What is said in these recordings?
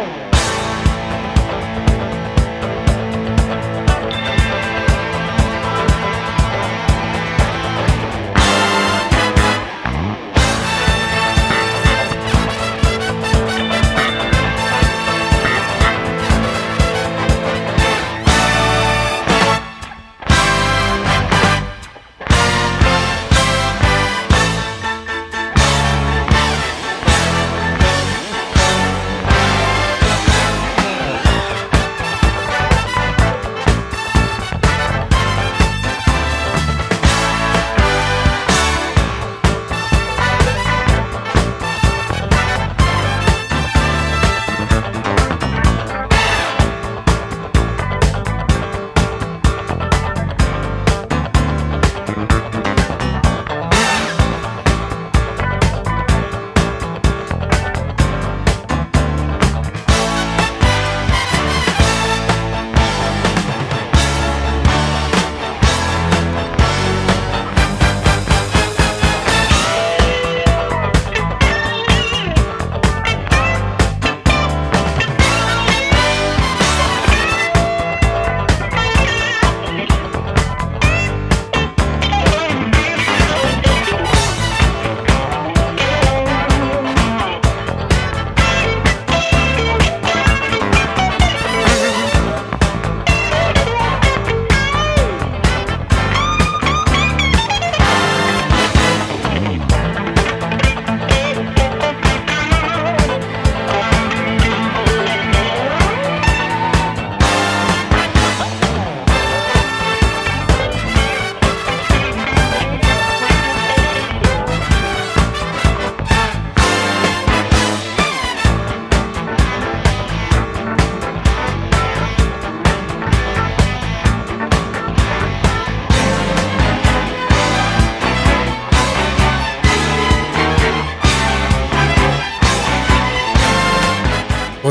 Wow.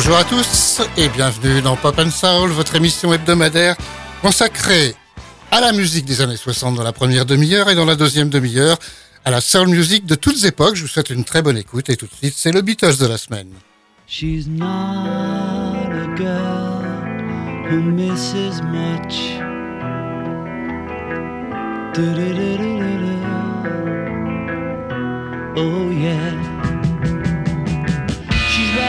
Bonjour à tous et bienvenue dans Pop and Soul, votre émission hebdomadaire consacrée à la musique des années 60 dans la première demi-heure et dans la deuxième demi-heure à la soul music de toutes époques. Je vous souhaite une très bonne écoute et tout de suite, c'est le Beatles de la semaine. She's not a girl who misses much. Oh yeah.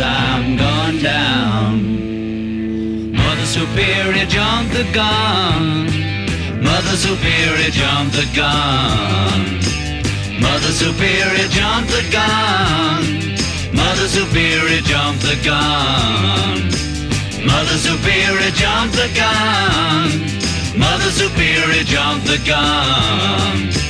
I'm going down. Mother Superior jumped the gun. Mother Superior jumped the gun. Mother Superior jumped the gun. Mother Superior jumped the gun. Mother Superior jumped the gun. Mother Superior jumped the gun.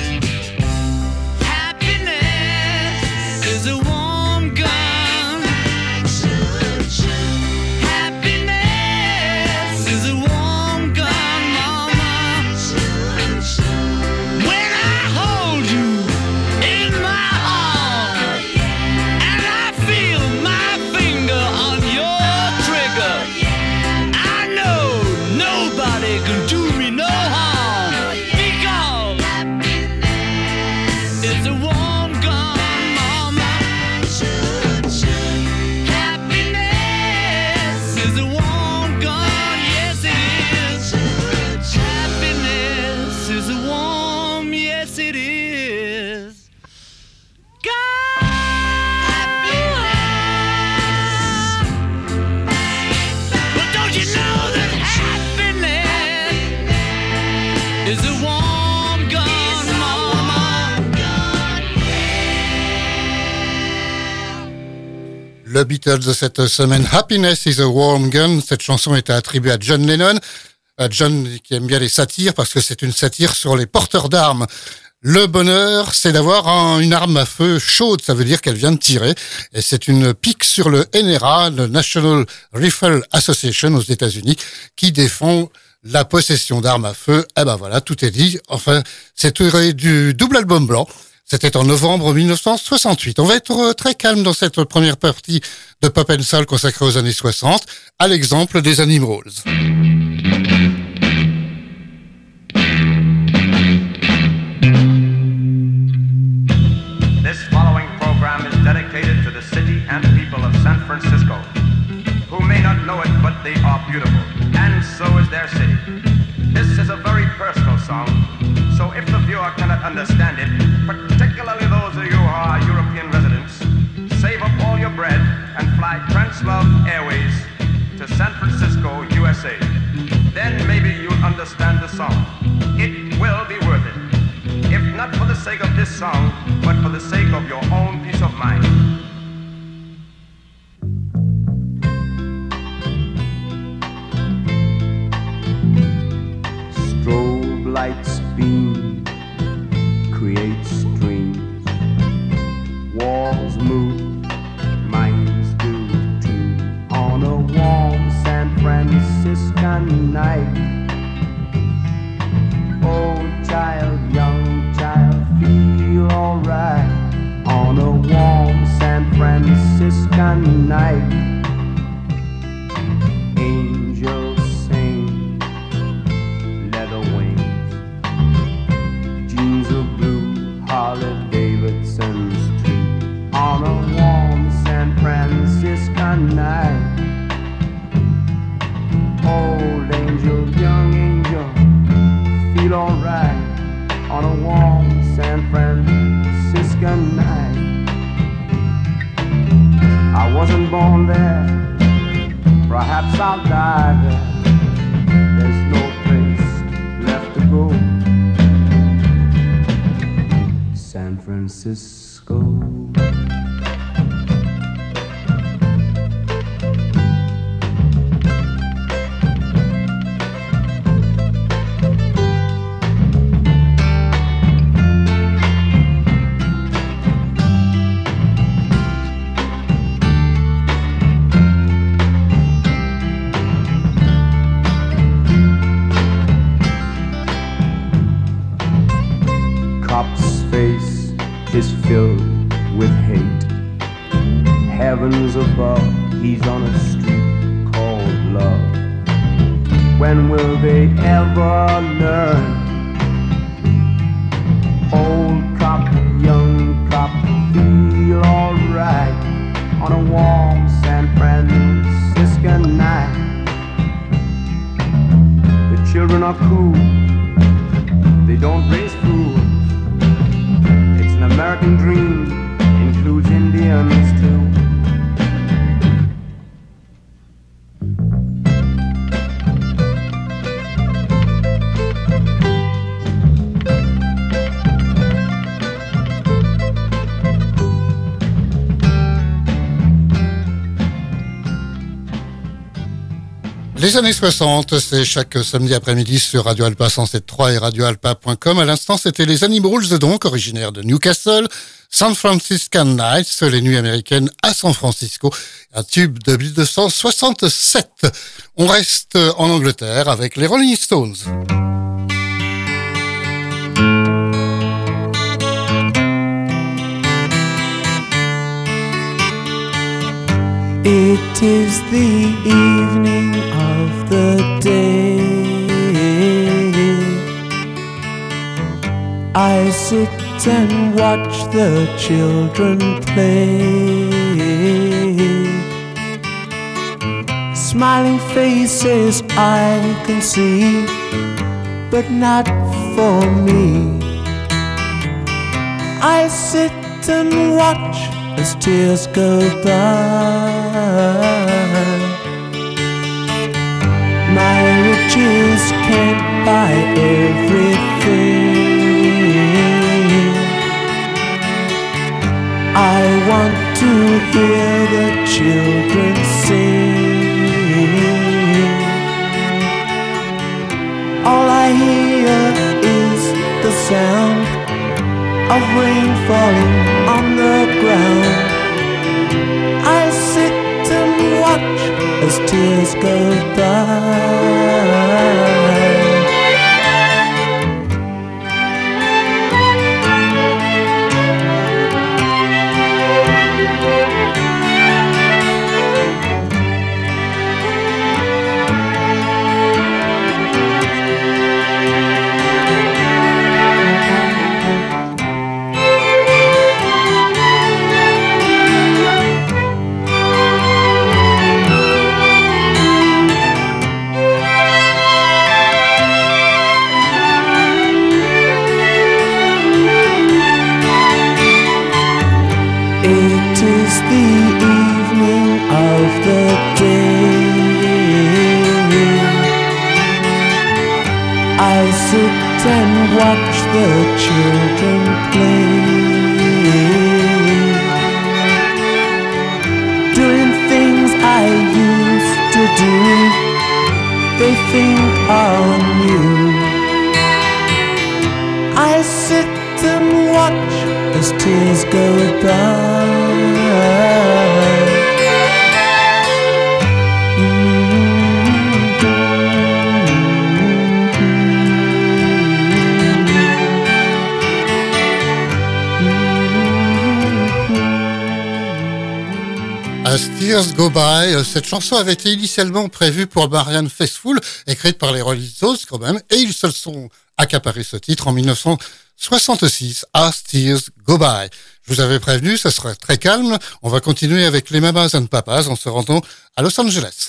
Le Beatles de cette semaine, Happiness is a Warm Gun. Cette chanson était attribuée à John Lennon. John qui aime bien les satires parce que c'est une satire sur les porteurs d'armes. Le bonheur, c'est d'avoir une arme à feu chaude, ça veut dire qu'elle vient de tirer. Et c'est une pique sur le NRA, le National Rifle Association aux États-Unis, qui défend la possession d'armes à feu. Eh ben voilà, tout est dit. Enfin, c'est du double album blanc. C'était en novembre 1968. On va être très calme dans cette première partie de Pop and Soul consacrée aux années 60, à l'exemple des Animals. Francisco, who may not know it, but they are beautiful, and so is their city. This is a very personal song, so if the viewer cannot understand it, fly Airways to San Francisco, USA. Then maybe you'll understand the song. It will be worth it. If not for the sake of this song, but for the sake of your own peace of mind. Strobe light's beam creates dreams. Walls années 60, c'est chaque samedi après-midi sur Radio Alpa 107.3 et radioalpa.com. À l'instant, c'était les Animals, donc, originaires de Newcastle, San Francisco Nights, les nuits américaines à San Francisco, un tube de 1967. On reste en Angleterre avec les Rolling Stones. It is the evening the day. I sit and watch the children play. Smiling faces I can see, but not for me. I sit and watch as tears go by. My everything. I want to hear the children sing. All I hear is the sound of rain falling on the ground. I sit and watch as tears go go by. As Tears Go By, euh, cette chanson avait été initialement prévue pour Marianne Faithfull, écrite par les Rolling quand même, et ils se sont accaparés ce titre en 1966, As Tears Go By. Je vous avais prévenu, ça sera très calme. On va continuer avec les Mamas and Papas en se rendant à Los Angeles.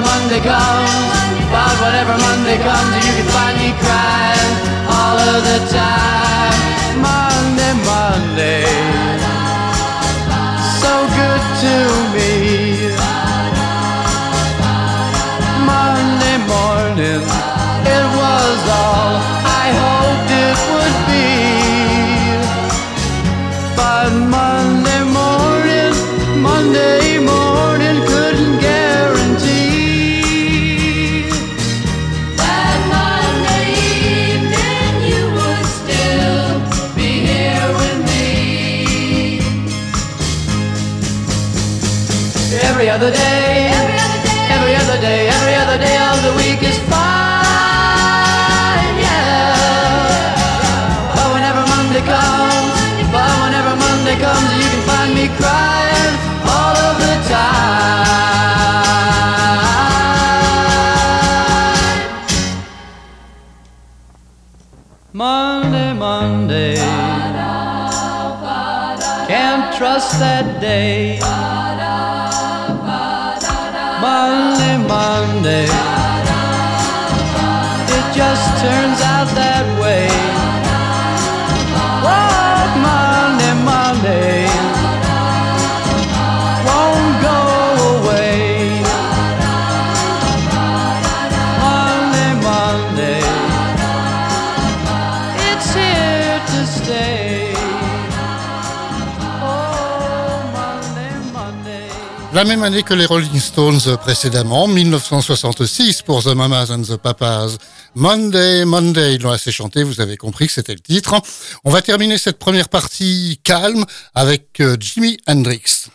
Monday comes, but whenever Monday comes, you can find me crying all of the time. Monday, Monday, so good to me. Monday morning, it was all I hoped it would be. That day. Monday, Monday, it just turns out. La même année que les Rolling Stones précédemment, 1966 pour The Mamas and the Papas. Monday, Monday, ils l'ont assez chanté, vous avez compris que c'était le titre. On va terminer cette première partie calme avec euh, Jimi Hendrix.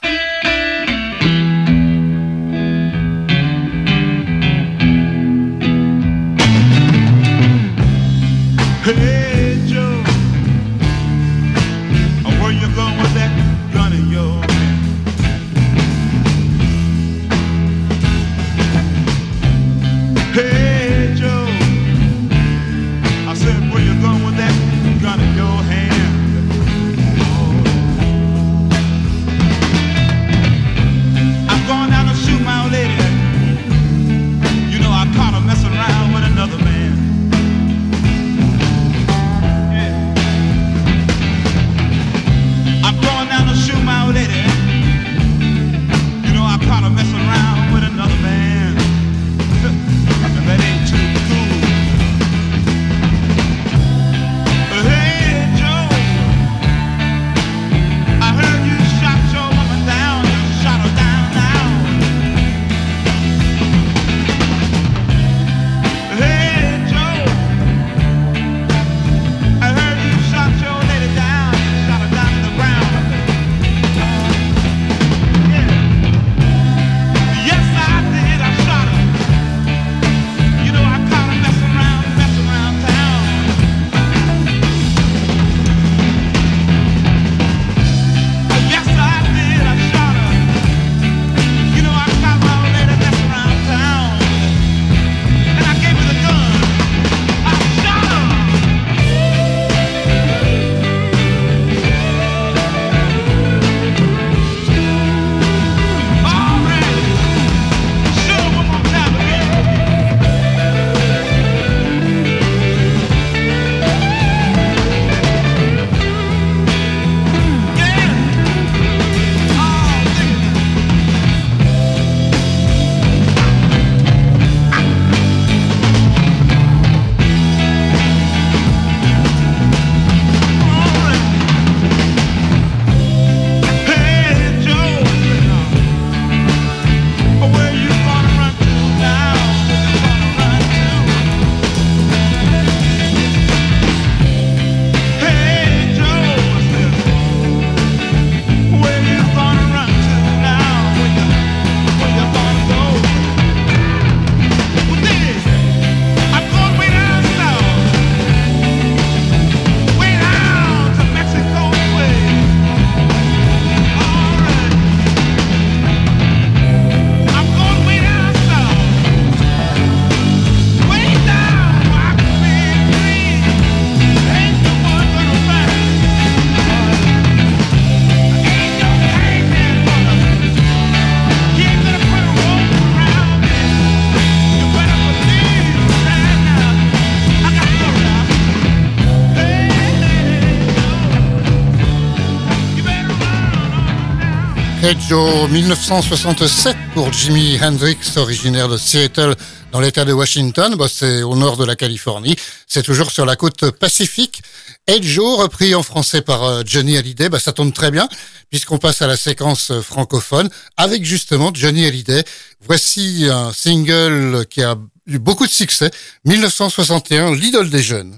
Hey Joe, 1967 pour Jimi Hendrix, originaire de Seattle dans l'État de Washington. Bah, c'est au nord de la Californie. C'est toujours sur la côte pacifique. Hey Joe, repris en français par euh, Johnny Hallyday, bah, ça tombe très bien puisqu'on passe à la séquence euh, francophone avec justement Johnny Hallyday. Voici un single qui a eu beaucoup de succès. 1961, l'idole des jeunes.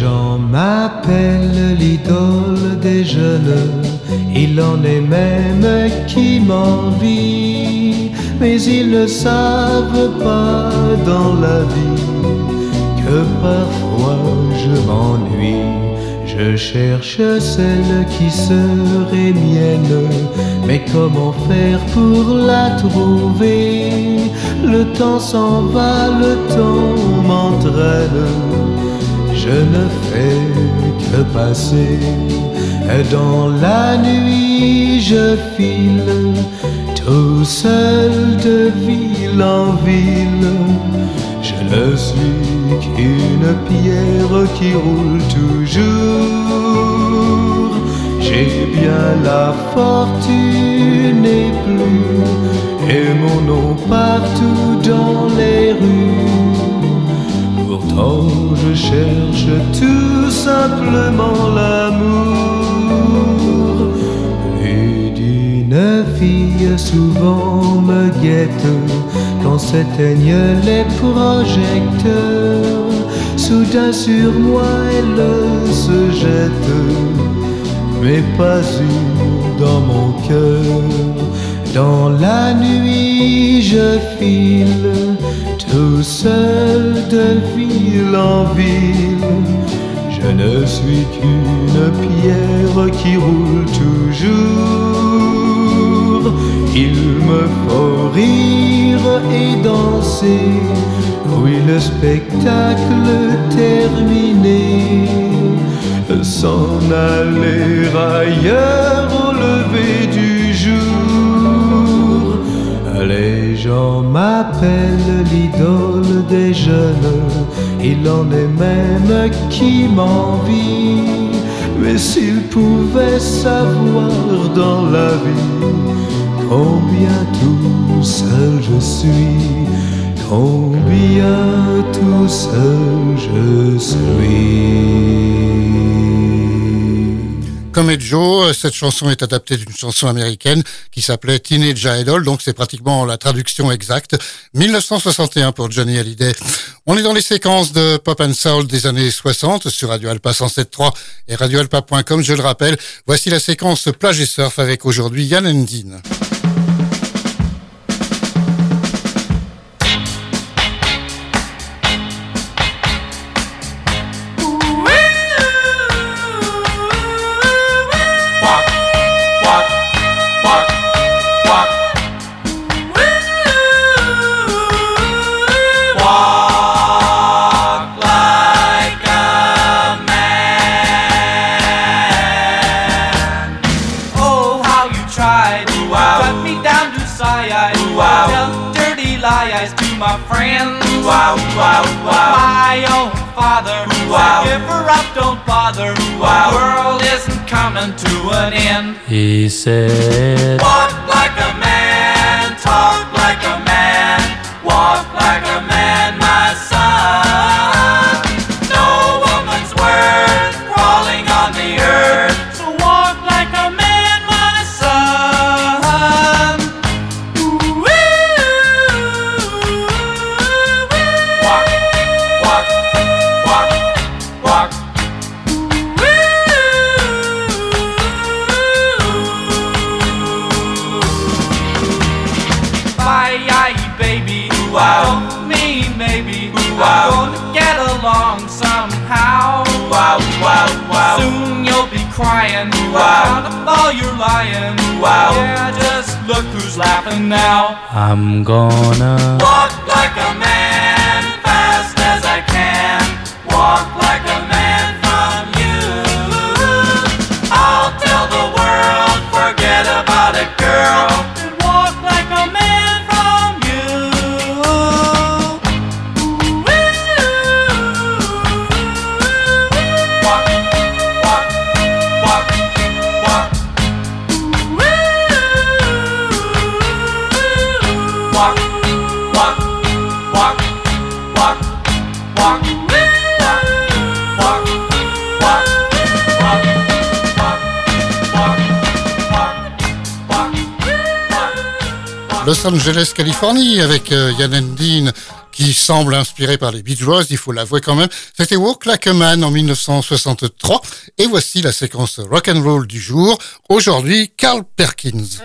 Gens m'appellent l'idole des jeunes, il en est même qui m'envie, mais ils ne savent pas dans la vie que parfois je m'ennuie. Je cherche celle qui serait mienne, mais comment faire pour la trouver? Le temps s'en va, le temps m'entraîne je ne fais que passer. Et dans la nuit je file tout seul de ville en ville. Je ne suis qu'une pierre qui roule toujours. J'ai bien la fortune et plus, et mon nom partout dans les rues. Pourtant je cherche tout simplement l'amour. Plus d'une fille souvent me guette quand s'éteignent les projecteurs. Soudain sur moi elle se jette, mais pas une dans mon cœur. Dans la nuit je file tout seul de ville en ville. Je ne suis qu'une pierre qui roule toujours. Il me faut rire et danser. Oui, le spectacle terminé. S'en aller ailleurs au lever du gens m'appellent l'idole des jeunes, il en est même qui m'envie. Mais s'ils pouvaient savoir dans la vie combien tout seul je suis, combien tout seul je suis. Joe, cette chanson est adaptée d'une chanson américaine qui s'appelait Teenage Idol, donc c'est pratiquement la traduction exacte. 1961 pour Johnny Hallyday. On est dans les séquences de Pop and Soul des années 60 sur Radio Alpa 107.3 et radioalpa.com, je le rappelle. Voici la séquence plage et surf avec aujourd'hui Yann Endine. Friends. My own father said, give her up, don't bother. The world isn't coming to an end. He said, Walk Out of all your lying. Yeah, just look who's laughing now. I'm gonna Walk Los Angeles, Californie, avec euh, Yann Endine, qui semble inspiré par les Beach Boys, il faut l'avouer quand même. C'était Walk Like a Man en 1963. Et voici la séquence rock and roll du jour. Aujourd'hui, Carl Perkins.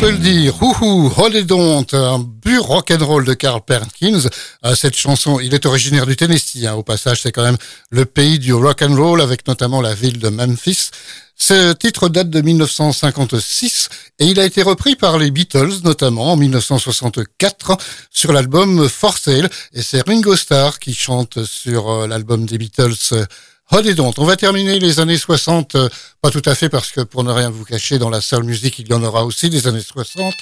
Peut le dire, ouhou, Holiday Don't, un pur rock'n'roll de Carl Perkins. Euh, cette chanson, il est originaire du Tennessee, hein, au passage, c'est quand même le pays du rock'n'roll, avec notamment la ville de Memphis. Ce titre date de 1956 et il a été repris par les Beatles, notamment en 1964, sur l'album For Sale. Et c'est Ringo Starr qui chante sur euh, l'album des Beatles Holiday Don't. On va terminer les années 60, euh, pas tout à fait parce que pour ne rien vous cacher, dans la seule musique, il y en aura aussi des années 60.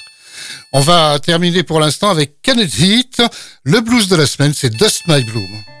On va terminer pour l'instant avec Kenneth Heat. Le blues de la semaine, c'est Dust My Bloom.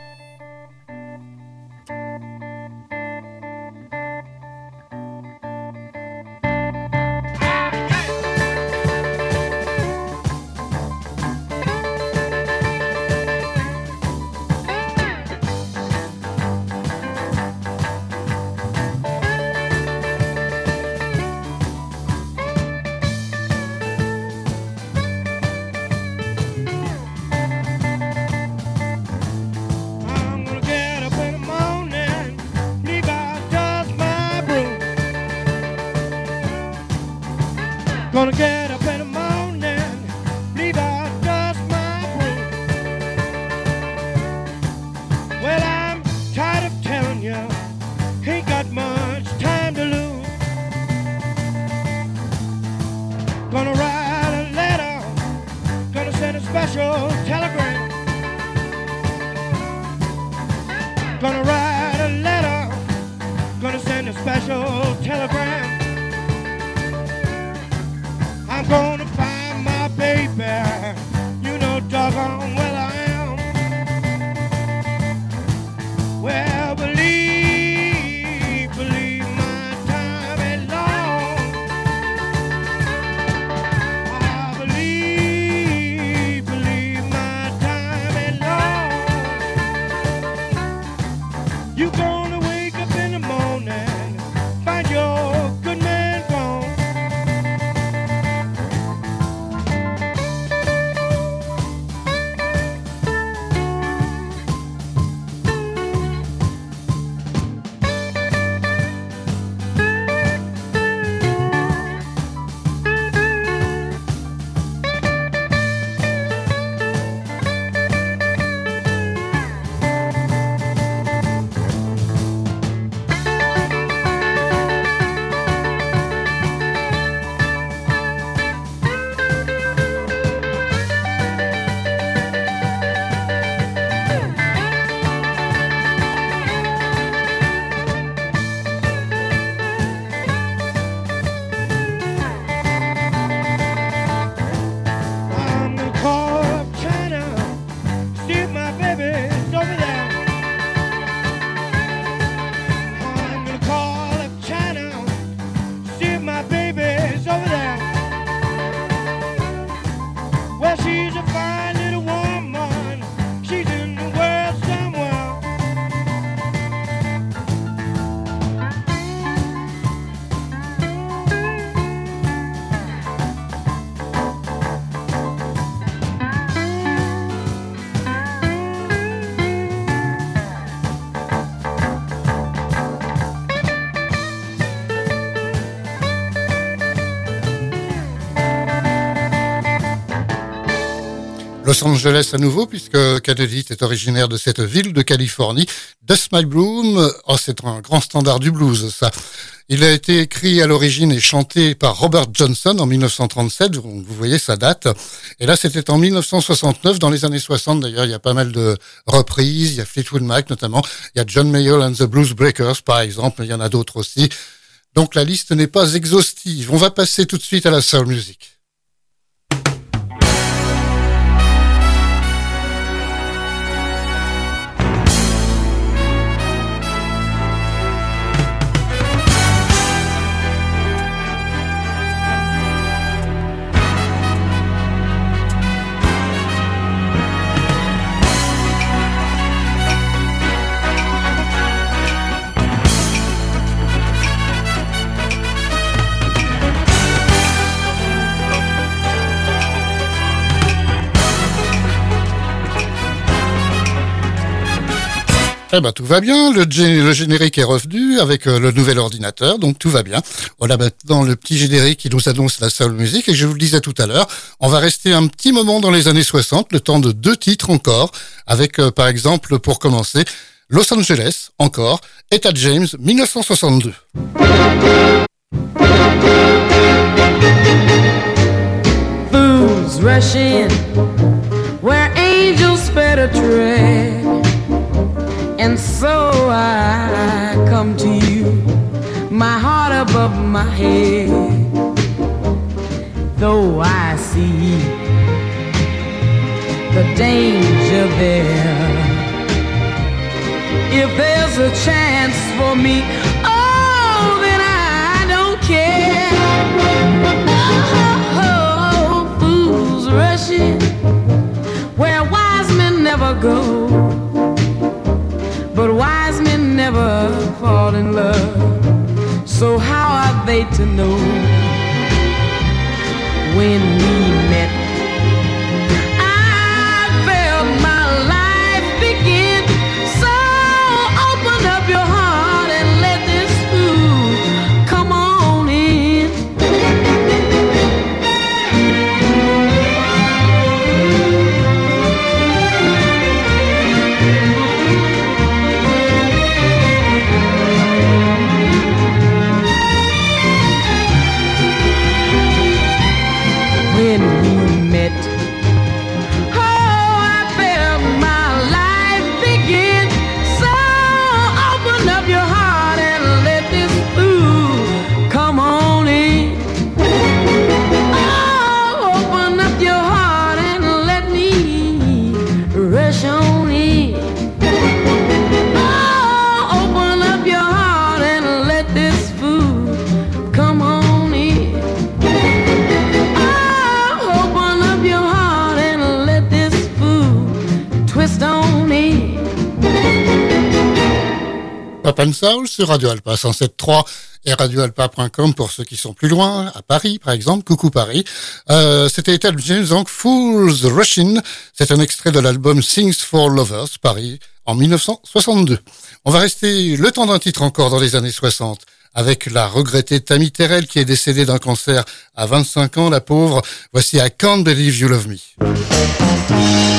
Los Angeles à nouveau, puisque Kennedy est originaire de cette ville de Californie. Dust My Bloom, oh, c'est un grand standard du blues, ça. Il a été écrit à l'origine et chanté par Robert Johnson en 1937, vous voyez sa date. Et là, c'était en 1969, dans les années 60 d'ailleurs, il y a pas mal de reprises, il y a Fleetwood Mac notamment, il y a John Mayall and the Blues Breakers par exemple, il y en a d'autres aussi. Donc la liste n'est pas exhaustive. On va passer tout de suite à la soul music. Eh ben tout va bien, le, gé- le générique est revenu avec euh, le nouvel ordinateur, donc tout va bien. Voilà maintenant le petit générique qui nous annonce la seule musique et je vous le disais tout à l'heure, on va rester un petit moment dans les années 60, le temps de deux titres encore, avec euh, par exemple pour commencer Los Angeles encore, Etta James 1962. fools rush in where angels. And so I come to you, my heart above my head. Though I see the danger there. If there's a chance for me, oh, then I don't care. Oh, fools rushing where wise men never go. Never fall in love. So how are they to know when we met? And Soul sur Radio Alpa 107.3 et radioalpa.com pour ceux qui sont plus loin, à Paris par exemple, coucou Paris. Euh, C'était Ethel James, donc Fools Rushing. C'est un extrait de l'album Things for Lovers, Paris, en 1962. On va rester le temps d'un titre encore dans les années 60 avec la regrettée Tammy Terrell qui est décédée d'un cancer à 25 ans, la pauvre. Voici I Can't Believe You Love Me.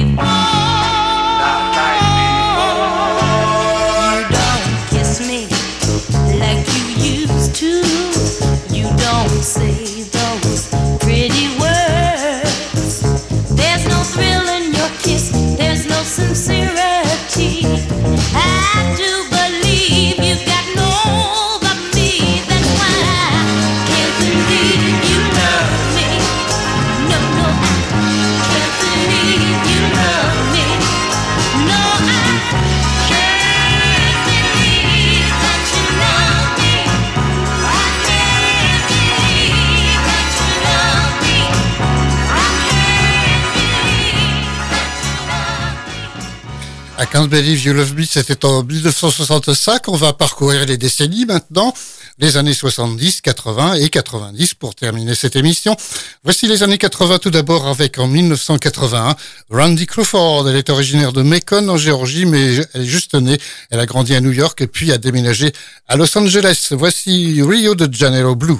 I Can't Believe You Love Me, c'était en 1965. On va parcourir les décennies maintenant, les années 70, 80 et 90 pour terminer cette émission. Voici les années 80 tout d'abord avec en 1981 Randy Crawford. Elle est originaire de Macon en Géorgie, mais elle est juste née. Elle a grandi à New York et puis a déménagé à Los Angeles. Voici Rio de Janeiro Blue.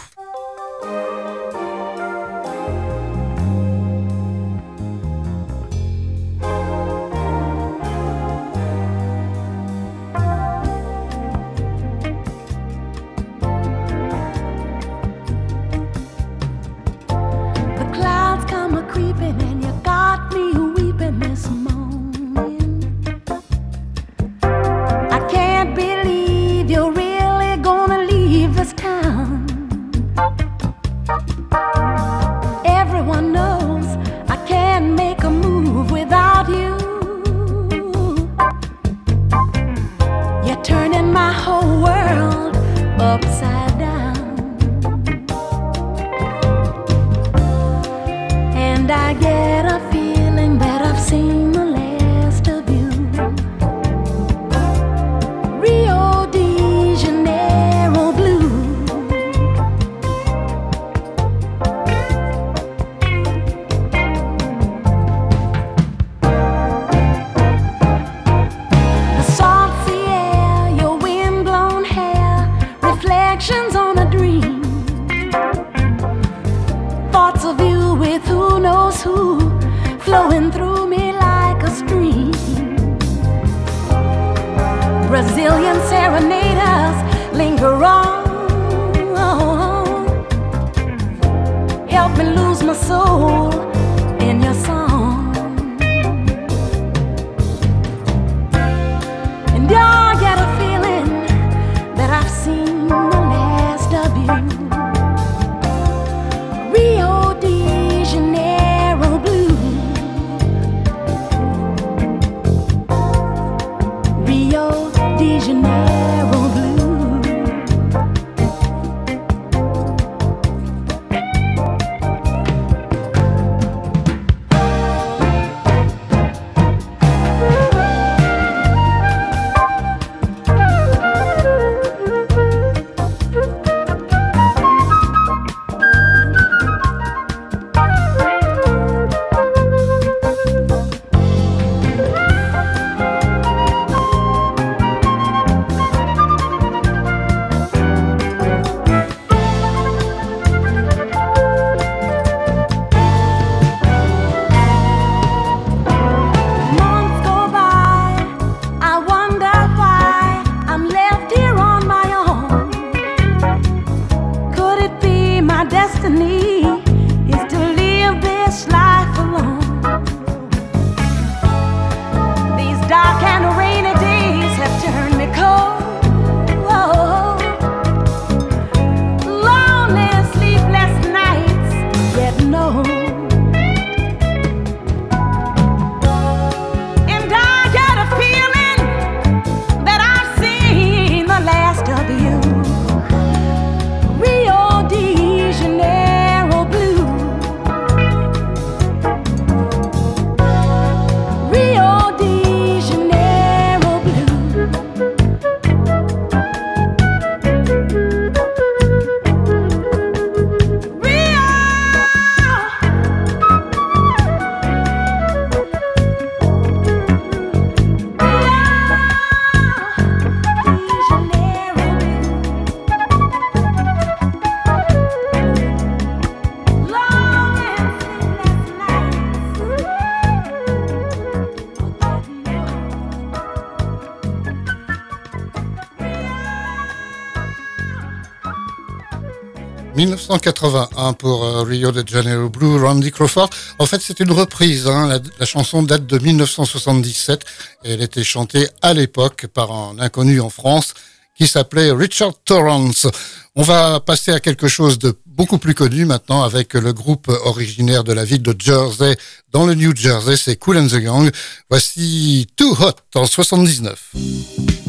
1981 pour euh, Rio de Janeiro Blue, Randy Crawford. En fait, c'est une reprise. Hein. La, chanson date de 1977 et elle était chantée à l'époque par un inconnu en France qui s'appelait Richard Torrance. On va passer à quelque chose de beaucoup plus connu maintenant avec le groupe originaire de la ville de Jersey dans le New Jersey, c'est Cool and the Gang. Voici Too Hot en 79.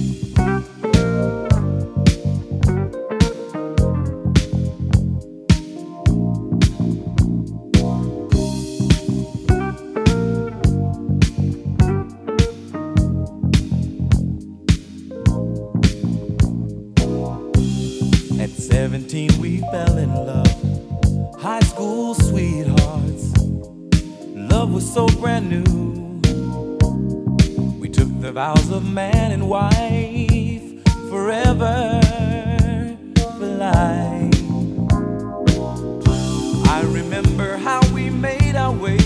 Vows of man and wife forever for life. I remember how we made our way.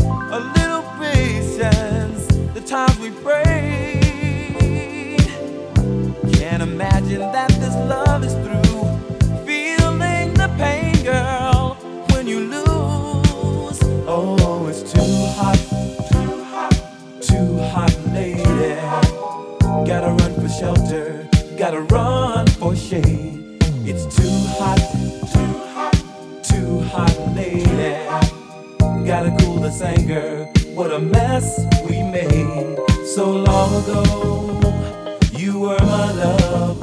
A little patience, the times we prayed. Can't imagine that Gotta run for shelter, gotta run for shade. It's too hot, too hot, too hot, lady. Gotta cool this anger. What a mess we made so long ago. You were my love,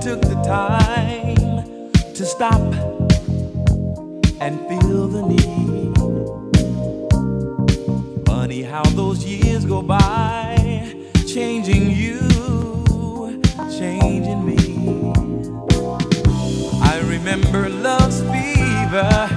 took the time to stop and feel the need. Funny how those years go by, changing you, changing me. I remember love's fever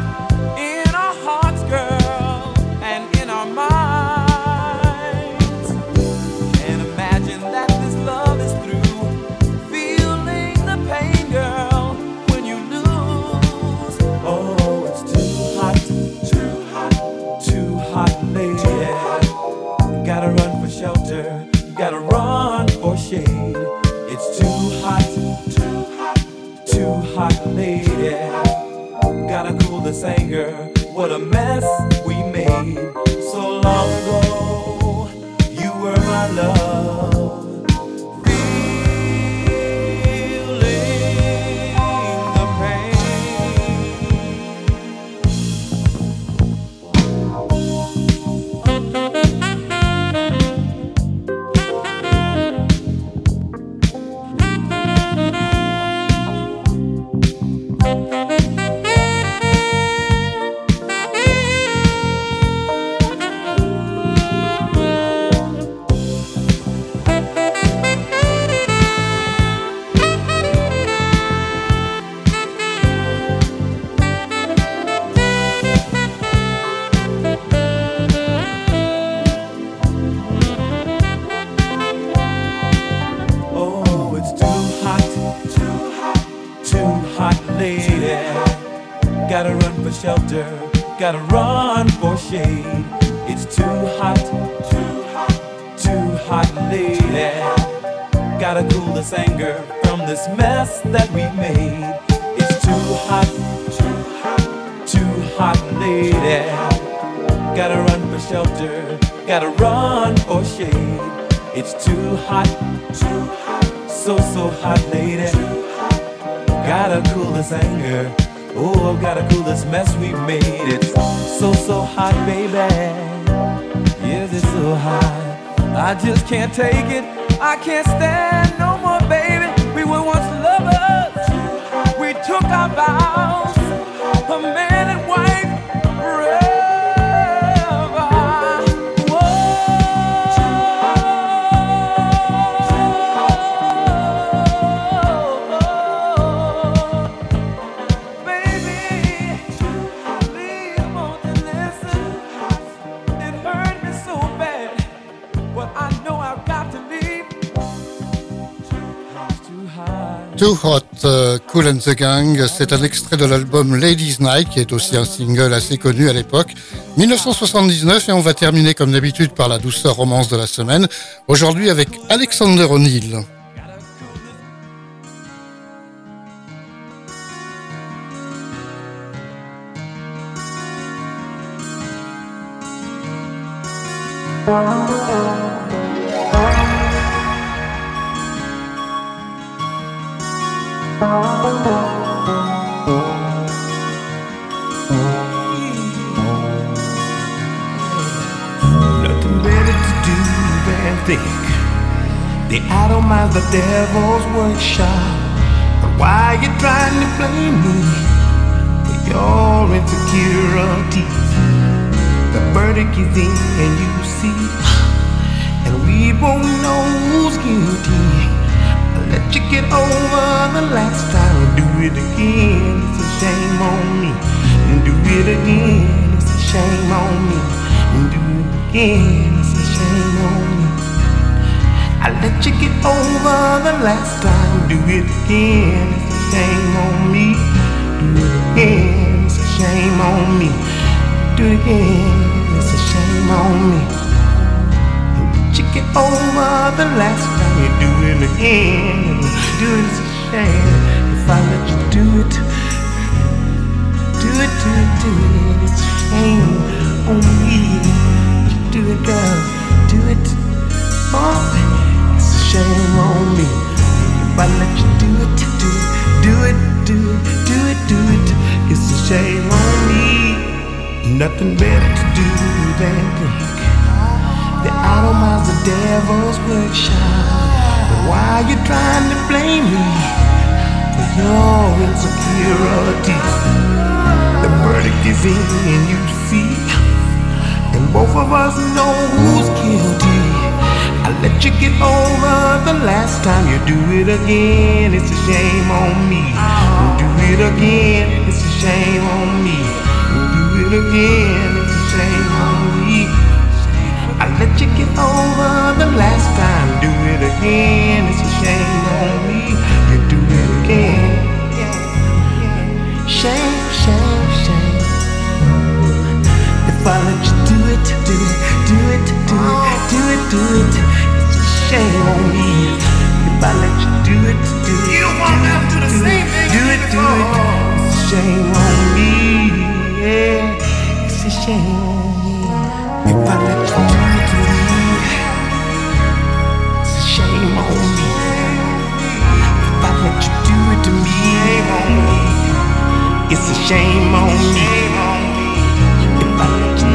Too Hot, euh, Cool and the Gang, c'est un extrait de l'album Ladies Night qui est aussi un single assez connu à l'époque, 1979 et on va terminer comme d'habitude par la douceur romance de la semaine, aujourd'hui avec Alexander O'Neill. Think the atomize the devil's workshop. But why you trying to blame me for your insecurities? The verdict is in, and you see, and we won't know who's guilty. I let you get over the last time. Do it again. It's a shame on me. And do it again. It's a shame on me. And do it again. I let you get over the last time. Do it again. It's a shame on me. Do it again. It's a shame on me. Do it again. It's a shame on me. I let you get over the last time. You do it again. Do it. It's a shame Nothing better to do than think that atomize the devil's workshop. But why are you trying to blame me for your insecurities? The verdict is in, and you see, and both of us know who's guilty. I let you get over the last time you do it again. It's a shame on me. Do it again. It's a shame on me. Do it again. It's a shame on me. I let you get over the last time. Do it again. It's a shame on me. You do it again. Shame, shame, shame. If I let you do it, do it, do it, do it, do it, do it, it's a shame on me. If I let you do it, do it, you won't have to do the same thing. Do it, do it, it's a shame on me che se scemi mi parla come tu Shame on me if I let you do to me. It's a shame on me. If I let you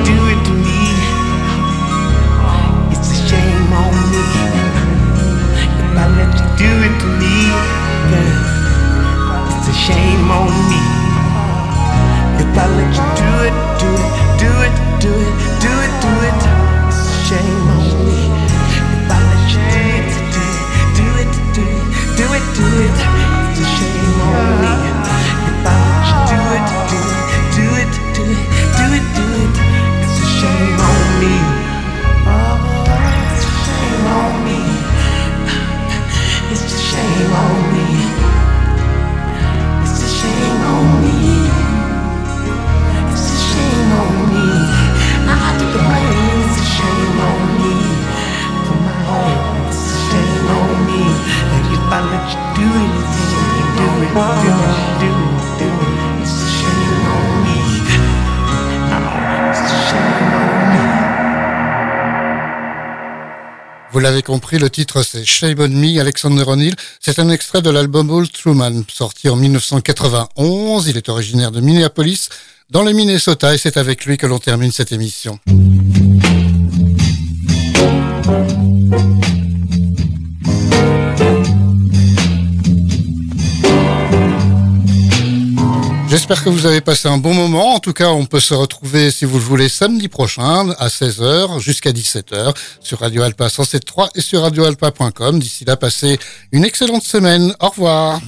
l'avez compris, le titre c'est Shame on Me, Alexander O'Neill. C'est un extrait de l'album Old Truman, sorti en 1991. Il est originaire de Minneapolis, dans le Minnesota, et c'est avec lui que l'on termine cette émission. J'espère que vous avez passé un bon moment. En tout cas, on peut se retrouver, si vous le voulez, samedi prochain à 16h jusqu'à 17h sur Radio Alpa 107.3 et sur radioalpa.com. D'ici là, passez une excellente semaine. Au revoir.